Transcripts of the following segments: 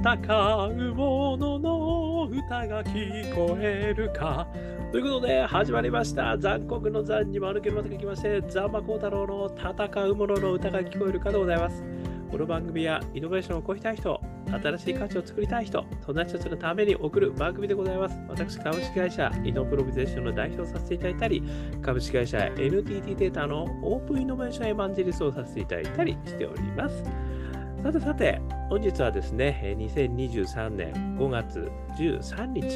戦う者の歌が聞こえるか。ということで、始まりました。残酷の残に丸けるまでが来まして、ザンマコウタロウの戦う者の歌が聞こえるかでございます。この番組はイノベーションを起こしたい人、新しい価値を作りたい人、そんな人たちのために送る番組でございます。私、株式会社イノプロビゼーションの代表をさせていただいたり、株式会社 NTT データのオープンイノベーションエヴァンジェリストをさせていただいたりしております。さてさて、本日はですね、2023年5月13日、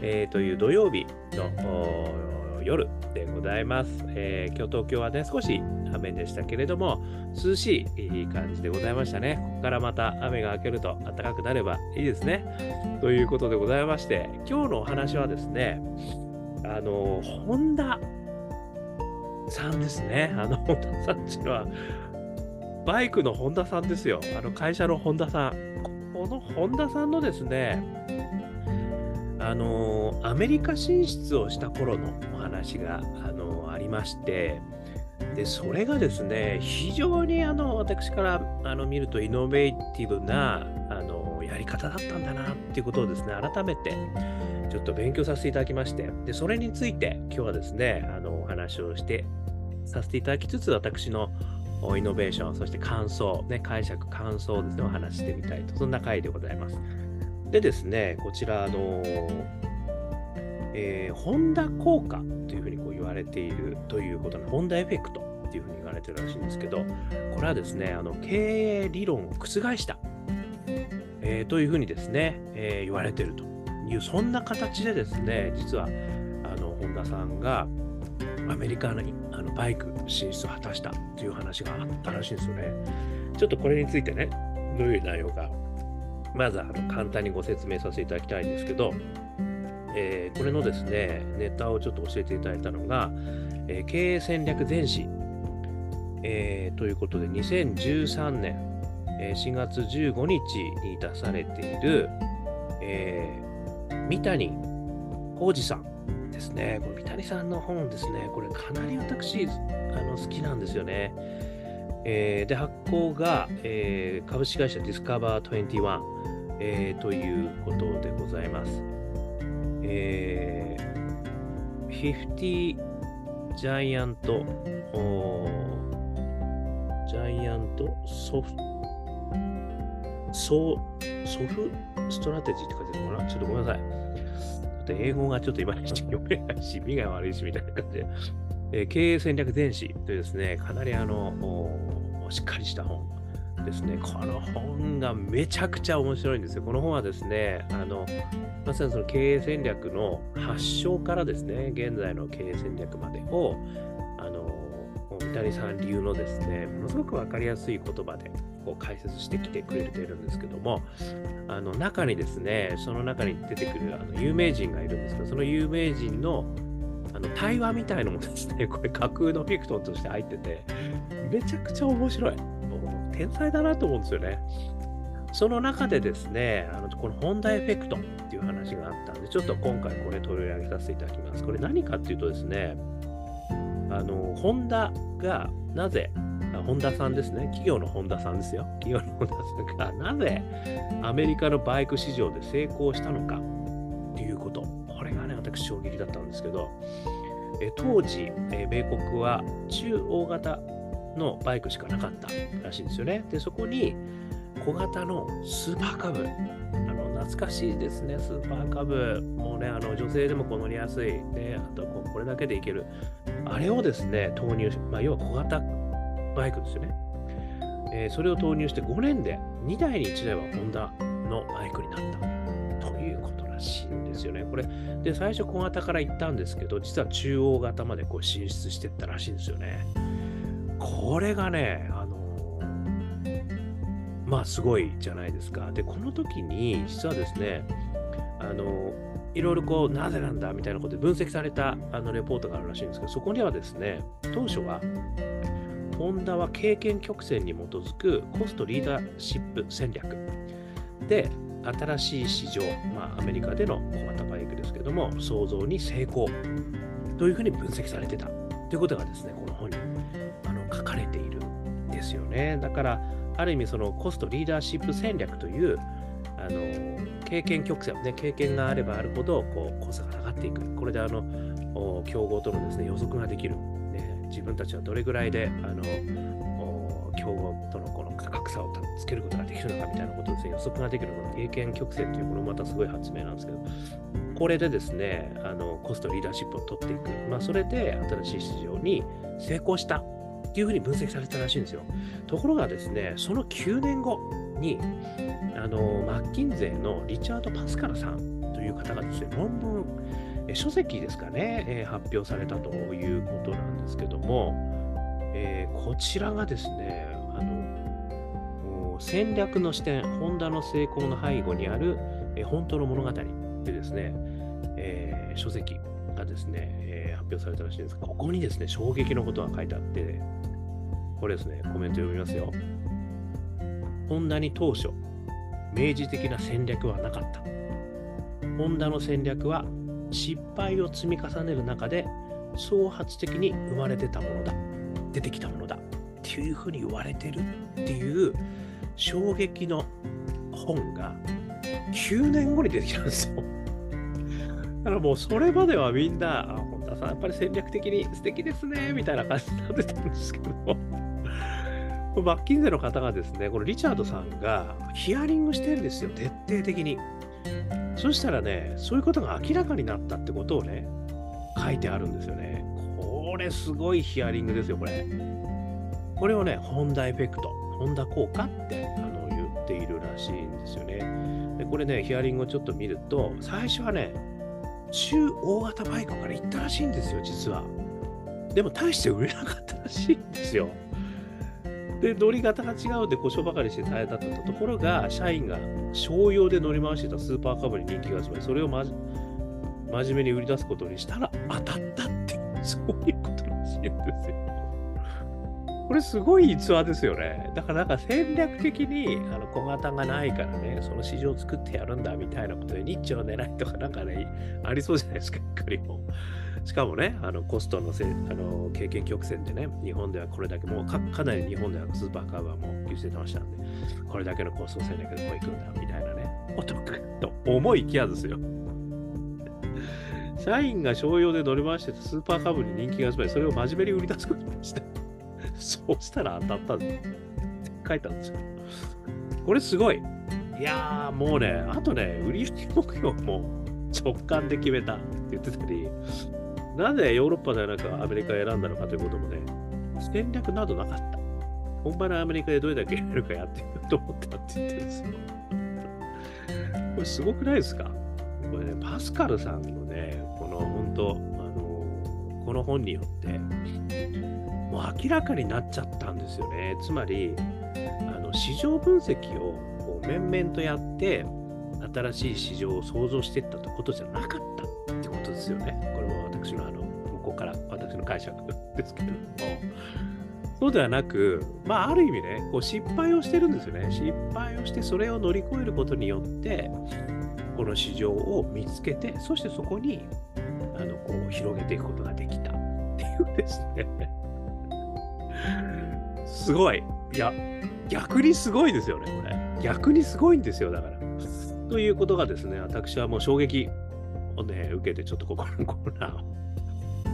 えー、という土曜日の夜でございます、えー、今日東京はね、少し雨でしたけれども、涼しい感じでございましたね。ここからまた雨が明けると暖かくなればいいですね。ということでございまして、今日のお話はですね、あの、ホンダさんですね。あの、ホンダさんっていうのは、バイクの本田さんですよ。あの会社の本田さん。この本田さんのですね、あのアメリカ進出をした頃のお話が、あのありまして、でそれがですね、非常にあの私からあの見るとイノベーティブなあのやり方だったんだなっていうことをですね、改めてちょっと勉強させていただきまして、でそれについて今日はですね、あのお話をしてさせていただきつつ、私のイノベーション、そして感想、ね、解釈、感想ですね、お話してみたいと、そんな回でございます。でですね、こちら、あのえー、ホンダ効果というふうにこう言われているということの、ホンダエフェクトっていうふうに言われてるらしいんですけど、これはですね、あの経営理論を覆した、えー、というふうにですね、えー、言われているという、そんな形でですね、実は、あの、本田さんが、アメリカにのバイク進出を果たしたという話があったらしいんですよね。ちょっとこれについてね、どういう内容か、まずあの簡単にご説明させていただきたいんですけど、えー、これのですね、ネタをちょっと教えていただいたのが、えー、経営戦略全史、えー、ということで、2013年、え4月15日に出されている、え三谷浩二さんですね。これ、三谷さんの本ですね。これ、かなり私、あの好きなんですよね。えー、で、発行が、えー、株式会社ディスカバー21、えー、ということでございます。えー、50ジャイアント、ジャイアントソフト、ソフストラテジーって書いてるのかな？ちょっとごめんなさい。と英語がちょっと今にして読めないし、身が悪いしみたいな感じで、えー、経営戦略全史というですね、かなりあの、しっかりした本ですね。この本がめちゃくちゃ面白いんですよ。この本はですね、あの、まさにその経営戦略の発祥からですね、現在の経営戦略までを、あの、三谷さん流のですね、ものすごくわかりやすい言葉でこう解説してきてくれてるんですけども、あの中にですね、その中に出てくるあの有名人がいるんですけど、その有名人のあの対話みたいのもですね、これ架空のフィクトンとして入ってて、めちゃくちゃ面白い。もう天才だなと思うんですよね。その中でですね、あのこのホンダエフェクトっていう話があったんで、ちょっと今回これ取り上げさせていただきます。これ何かっていうとですね、あの、ホンダがなぜ本田さんですね、企業の本田さんですよ。企業の本田さんがなぜアメリカのバイク市場で成功したのかということ。これがね、私衝撃だったんですけど、え当時、え米国は中大型のバイクしかなかったらしいんですよね。で、そこに小型のスーパーカブ、あの懐かしいですね、スーパーカブ。もうね、あの女性でもこう乗りやすい、ね、あとこれだけでいける。あれをですね、投入、まあ、要は小型バイクですよね。えー、それを投入して5年で2台に1台はホンダのバイクになったということらしいんですよね。これ、で、最初小型から行ったんですけど、実は中央型までこう進出していったらしいんですよね。これがね、あの、まあすごいじゃないですか。で、この時に実はですね、あのいろいろこう、なぜなんだみたいなことで分析されたあのレポートがあるらしいんですけど、そこにはですね、当初はホンダは経験曲線に基づくコストリーダーシップ戦略。で新しい市場、まあ、アメリカでの小型バイクですけども創造に成功。というふうに分析されてた。ということがですねこの本にあの書かれているんですよね。だからある意味そのコストリーダーシップ戦略というあの経験曲線、ね、経験があればあるほどこうコストが上がっていく。これであの競合とのです、ね、予測ができる、自分たちはどれぐらいであの競合とのこの価格差をつけることができるのかみたいなことですね、予測ができるこの経験曲線という、これもまたすごい発明なんですけど、これでですね、あのコストリーダーシップを取っていく。まあ、それで新しい市場に成功したっていうふうに分析されたらしいんですよ。ところがですね、その9年後に、あのマッキンゼーのリチャード・パスカルさんという方がですね、論文、書籍ですかね、え、発表されたということなんですけども、え、こちらがですね、あの戦略の視点、ホンダの成功の背後にある、え、本当の物語でですね、え、書籍がですね、え、発表されたらしいんですが、ここにですね、衝撃のことが書いてあって、これですね、コメント読みますよ。ホンダに当初、明示的な戦略はなかった。ホンダの戦略は失敗を積み重ねる中で創発的に生まれてたものだ。出てきたものだ。っていうふうに言われてるっていう衝撃の本が9年後に出てきたんですよ。だからもうそれまではみんな、あ、本田さんやっぱり戦略的に素敵ですね、みたいな感じになってたんですけど、バッキンゼの方がですね、このリチャードさんがヒアリングしてるんですよ、徹底的に。そしたらね、そういうことが明らかになったってことをね、書いてあるんですよね。これすごいヒアリングですよ、これ。これをね、ホンダエフェクト、ホンダ効果ってあの言っているらしいんですよね。でこれね、ヒアリングをちょっと見ると、最初はね、中大型バイクから行ったらしいんですよ、実は。でも大して売れなかったらしいんですよ。で、乗り方が違うんで故障ばかりして大変だったところが、社員が商用で乗り回してたスーパーカブに人気が集まり、それをまじ真面目に売り出すことにしたら当たったって、そういうことらしいんですよ。これすごい逸話ですよね。だからなんか戦略的にあの小型がないからね、その市場を作ってやるんだみたいなことで、日中の狙いとかなんかね、ありそうじゃないですか、一りも。しかもね、あのコストのせあの経験曲線でね、日本ではこれだけもうかかなり日本ではスーパーカーはもう優勢てましたんで、これだけのコスト戦略でこういくんだみたいなね、お得と思いきやですよ。社員が商用で乗り回してたスーパーカブに人気が集まり、それを真面目に売り出すことにした。そうしたら当たったんです。書いたんですよ。これすごい。いやー、もうね、あとね、売り上げ目標も直感で決めたって言ってたり、なぜヨーロッパではなくアメリカを選んだのかということもね、戦略などなかった。本場のアメリカでどれだけやるかやってみようと思ったって言ってるんですよ。これすごくないですか？これね、パスカルさんのね、この本当、あのこの本によって、もう明らかになっちゃったんですよね。つまり、あの市場分析をこう面々とやって、新しい市場を創造していったってことじゃなかったってことですよね。これも私のあの向、ここから私の解釈ですけれども。そうではなく、まあ、ある意味ね、こう失敗をしてるんですよね。失敗をして、それを乗り越えることによって、この市場を見つけて、そしてそこにあのこう広げていくことができたっていうですね。すごい。いや、逆にすごいですよね、これ。逆にすごいんですよ、だから。ということがですね、私はもう衝撃をね、受けて、ちょっとここのコーナーを、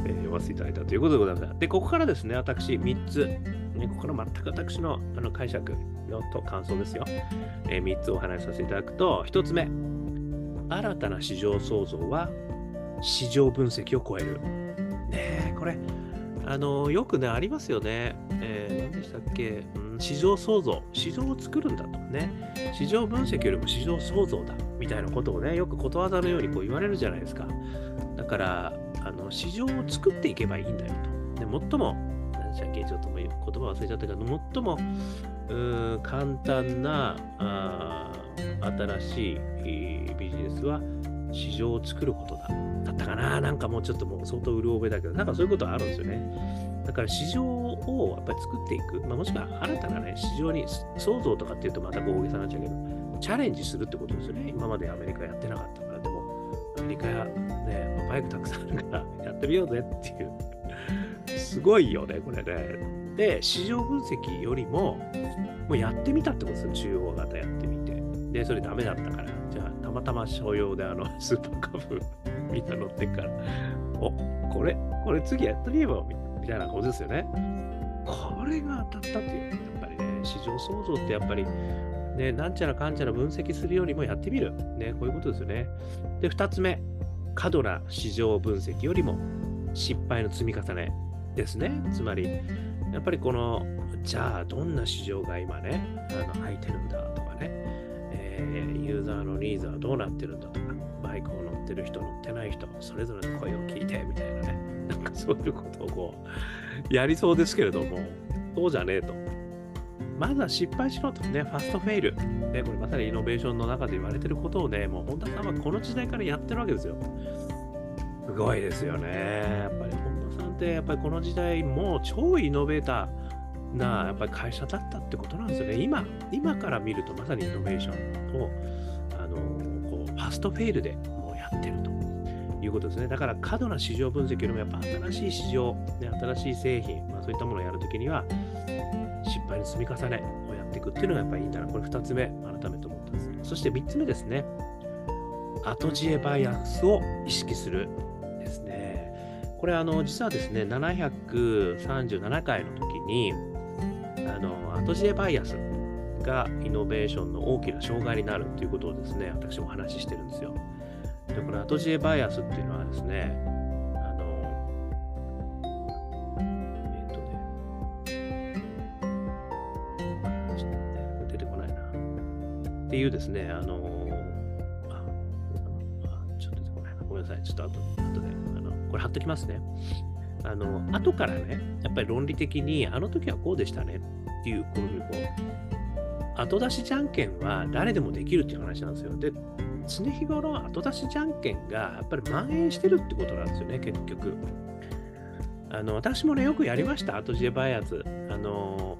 えー、読ませていただいたということでございます。で、ここからですね、私3つ、ね、ここから全く私のあの解釈のと感想ですよ、えー、3つお話しさせていただくと、1つ目、新たな市場創造は市場分析を超える。ねこれ、あのよくね、ありますよね。えー、何でしたっけ、うん、市場創造、市場を作るんだとね。市場分析よりも市場創造だみたいなことをね、よくことわざのようにこう言われるじゃないですか。だから、あの市場を作っていけばいいんだよと。で最も、何でしたっけ、ちょっともう言葉忘れちゃったけど、最もう簡単なあ新しいビジネスは市場を作ることだ。だったかななんかもうちょっともう相当うる覚えだけど、なんかそういうことあるんですよね。だから市場をやっぱり作っていく、まあ、もしくは新たなね、市場に創造とかっていうとまた大げさになっちゃうけど、チャレンジするってことですよね。今までアメリカやってなかったから、でもアメリカやね、バイクたくさんあるからやってみようぜっていう。すごいよね、これね。で、市場分析よりも、もうやってみたってことですよ、中央型やってみて。で、それダメだったから、またま商用であの、スーパーカブみんな乗ってから、おこれ、これ次やってみれば、みたいなことですよね。これが当たったっていう、やっぱりね、市場創造ってやっぱり、ね、なんちゃらかんちゃら分析するよりもやってみる。ね、こういうことですよね。で、2つ目、過度な市場分析よりも失敗の積み重ねですね。つまり、やっぱりこの、じゃあどんな市場が今ね、あの空いてるんだ、えー、ユーザーのニーズはどうなってるんだとか、バイクを乗ってる人、乗ってない人、それぞれの声を聞いてみたいなね、なんかそういうことをこう、やりそうですけれども、そうじゃねえと。まずは失敗しろとね、ファストフェイル。ね、これまさにイノベーションの中で言われてることをね、もう本田さんはこの時代からやってるわけですよ。すごいですよね。やっぱり本田さんってやっぱりこの時代もう超イノベーターなやっぱり会社だったってことなんですよね。今、今から見るとまさにイノベーションをあのこうファストフェイルでもうやってるということですね。だから過度な市場分析よりもやっぱ新しい市場、ね、新しい製品、まあ、そういったものをやるときには失敗の積み重ねをやっていくっていうのがやっぱりいいんだな。これ2つ目、改めて思ったんです。そして3つ目ですね。後知恵バイアスを意識するですね。これあの実はですね、737回の時に、後知恵バイアスがイノベーションの大きな障害になるということをですね、私もお話ししてるんですよ。で、この後知恵バイアスっていうのはですね、あの、えっ、とね、ちょっとね、出てこないな。っていうですね、あの、ああちょっと出てこないな。ごめんなさい。ちょっと後後で、あの、これ貼っときますね。あの、後からね、やっぱり論理的に、あの時はこうでしたねっていう、こういう、後出しじゃんけんは誰でもできるっていう話なんですよ。で、常日頃後出しじゃんけんがやっぱり蔓延してるってことなんですよね、結局。あの私もね、よくやりました、後知恵バイアス。あの、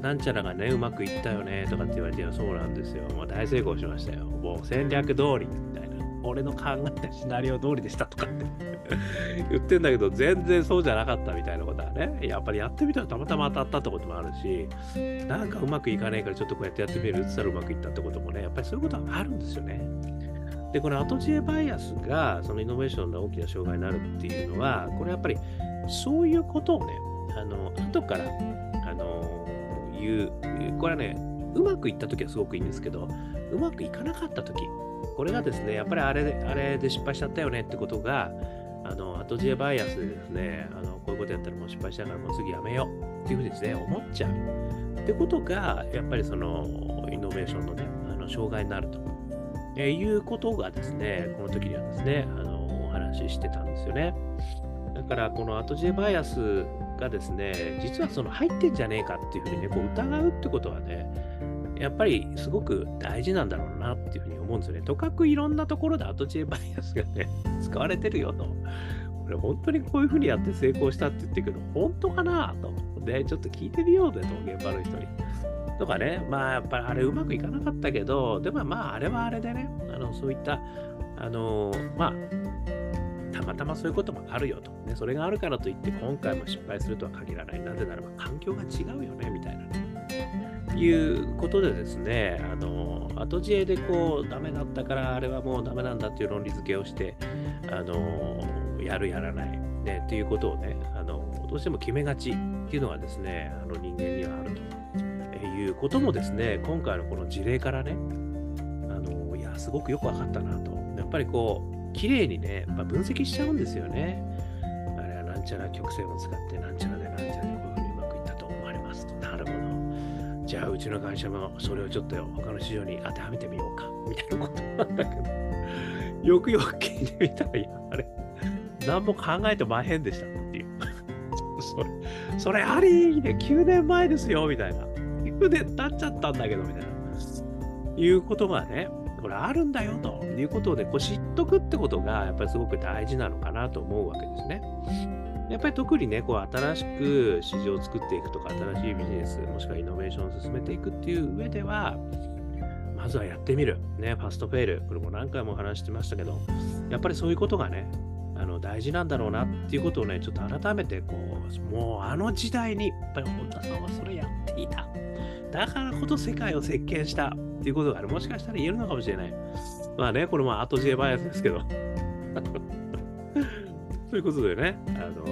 なんちゃらがね、うまくいったよねとかって言われて、そうなんですよ。もう大成功しましたよ。もう戦略通りみたいな。俺の考えたシナリオ通りでしたとかって言ってんだけど、全然そうじゃなかったみたいなことはね、やっぱりやってみたらたまたま当たったってこともあるし、なんかうまくいかないからちょっとこうやってやってみるってったらうまくいったってこともね、やっぱりそういうことはあるんですよね。で、この後知恵バイアスがそのイノベーションの大きな障害になるっていうのは、これやっぱりそういうことをね、あの後からあの言う、これはね、うまくいったときはすごくいいんですけど、うまくいかなかったとき、これがですね、やっぱりあれあれで失敗しちゃったよねってことが、あの後知恵バイアスでですね、あのこういうことやったらもう失敗したからもう次やめようっていうふうにですね、思っちゃう。ってことが、やっぱりそのイノベーションのね、あの障害になると、えいうことがですね、この時にはですね、あのお話ししてたんですよね。だから、この後知恵バイアスがですね、実はその入ってんじゃねえかっていうふうにね、こう疑うってことはね、やっぱりすごく大事なんだろうなっていうふうに思うんですよね。とかくいろんなところで後知恵バイアスがね、使われてるよと。これ本当にこういうふうにやって成功したって言ってるけど、本当かなと。で、ちょっと聞いてみようぜと、現場の人に。とかね、まあやっぱりあれうまくいかなかったけど、でもまああれはあれでね、あのそういった、あのまあ、たまたまそういうこともあるよと。ね、それがあるからといって今回も失敗するとは限らない。なぜならば環境が違うよね、みたいなね。いうことでですね、あの後知恵でこうダメだったからあれはもうダメなんだっていう論理付けをして、あのやるやらない、ね、っていうことをねあの、どうしても決めがちっていうのがですね、あの人間にはあるということもですね、今回のこの事例からね、あのいや、すごくよく分かったなと。やっぱりこう、綺麗にね、やっぱ分析しちゃうんですよね。あれはなんちゃら曲線を使って、なんちゃらでなんちゃらでこういうふうにうまくいったと思われますと。なるほど。じゃあうちの会社もそれをちょっと他の市場に当てはめてみようか。みたいなことなんだけどよくよく聞いてみたらやあれ何も考えてまへんでしたっていう。それそれありね。9年前ですよ。みたいな。9年経っちゃったんだけどみたいな。いうことがねこれあるんだよと。いうことをねこう知っとくってことがやっぱりすごく大事なのかなと思うわけですね。やっぱり特にね、こう新しく市場を作っていくとか、新しいビジネス、もしくはイノベーションを進めていくっていう上では、まずはやってみる。ね、ファストフェイル。これも何回も話してましたけど、やっぱりそういうことがね、あの大事なんだろうなっていうことをね、ちょっと改めてこう、もうあの時代に、やっぱり本田さんはそれやっていた。だからこそ世界を席巻したっていうことが、ね、もしかしたら言えるのかもしれない。まあね、これも後知恵バイアスですけど。ということでね、あの、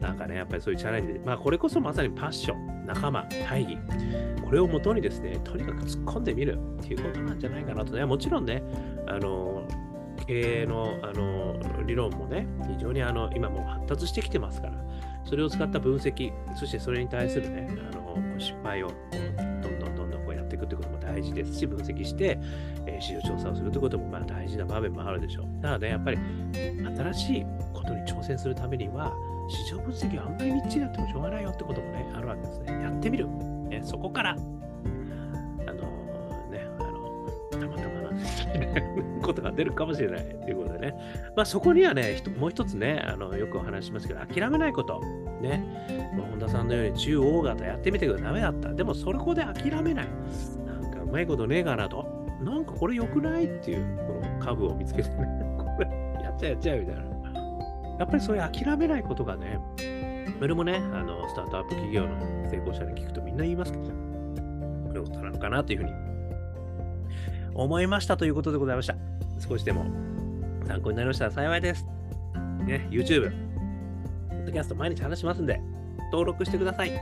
なんかね、やっぱりそういうチャレンジで、まあこれこそまさにパッション、仲間、大義、これをもとにですね、とにかく突っ込んでみるっていうことなんじゃないかなとね、もちろんね、あの、経営のあの理論もね、非常にあの今もう発達してきてますから、それを使った分析、そしてそれに対するね、あの失敗をどんどんどんどんこうやっていくってことも大事ですし、分析して、えー、市場調査をするということもまあ大事な場面もあるでしょう。だからね、やっぱり新しいことに挑戦するためには、市場分析はあんまりみっちりやってもしょうがないよってこともね、あるわけですね。やってみる。ね、そこから、あのー、ね、あの、たまたまなんですね、ことが出るかもしれないということでね。まあそこにはね、もう一つね、あのよくお話しますけど、諦めないこと。ね。まあ、本田さんのように中大型やってみてくだダメだった。でもそれこで諦めない。なんかうまいことねえかなと。なんかこれ良くないっていう、この株を見つけてね、これやっちゃうやっちゃうみたいな。やっぱりそういう諦めないことがね、それもね、あの、スタートアップ企業の成功者に聞くとみんな言いますけど、これことなのかなというふうに思いましたということでございました。少しでも参考になりましたら幸いです。ね、YouTube、ポッドキャスト毎日話しますんで、登録してください。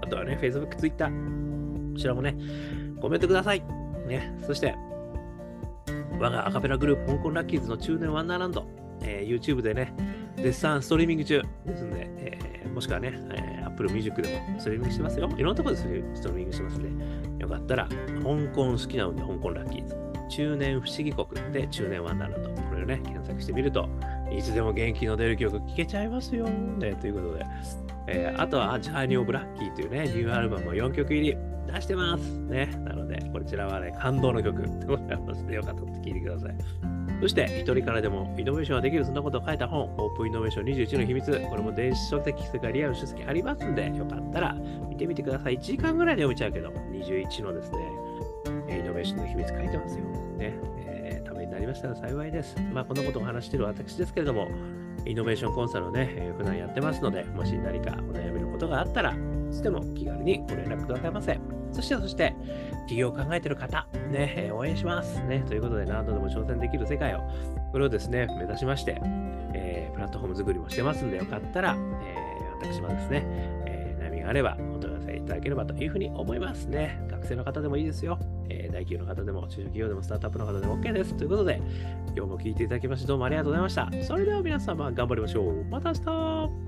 あとはね、Facebook、Twitter、こちらもね、コメントください。ね、そして、我がアカペラグループ、香港ラッキーズの中年ワンダーランド、えー、YouTube でね、絶賛ストリーミング中ですんで、えー、もしくはね、えー、Apple Music でもストリーミングしてますよ。いろんなところでストリーミングしてますんで、よかったら、香港好きなので、香港ラッキーズ。中年不思議国で中年ワンダーランド。これをね、検索してみると、いつでも元気の出る曲聴けちゃいますよ。ね、ということで。えー、あとは、ジャーニー・オブ・ラッキーというね、ニューアルバムを4曲入り出してます。ね。なので、こちらはね、感動の曲でございますので、よかったら聴いてください。そして、一人からでもイノベーションができる、そんなことを書いた本、オープンイノベーション21の秘密。これも電子書籍、それからリアル書籍ありますんで、よかったら見てみてください。1時間ぐらいで読めちゃうけど、21のですね、イノベーションの秘密書いてますよ。ね。えー、ためになりましたら幸いです。まあ、こんなことを話している私ですけれども、イノベーションコンサルをね、えー、普段やってますので、もし何かお悩みのことがあったら、いつでも気軽にご連絡くださいませ。そして、そして、起業を考えてる方、ね、応援します。ね、ということで、何度でも挑戦できる世界を、これをですね、目指しまして、えー、プラットフォーム作りもしてますんで、よかったら、えー、私もですね、えー、悩みがあれば、お問い合わせいただければというふうに思いますね。学生の方でもいいですよ。えー、大企業の方でも、中小企業でも、スタートアップの方でも OK です。ということで、今日も聞いていただきまして、どうもありがとうございました。それでは皆様、頑張りましょう。また明日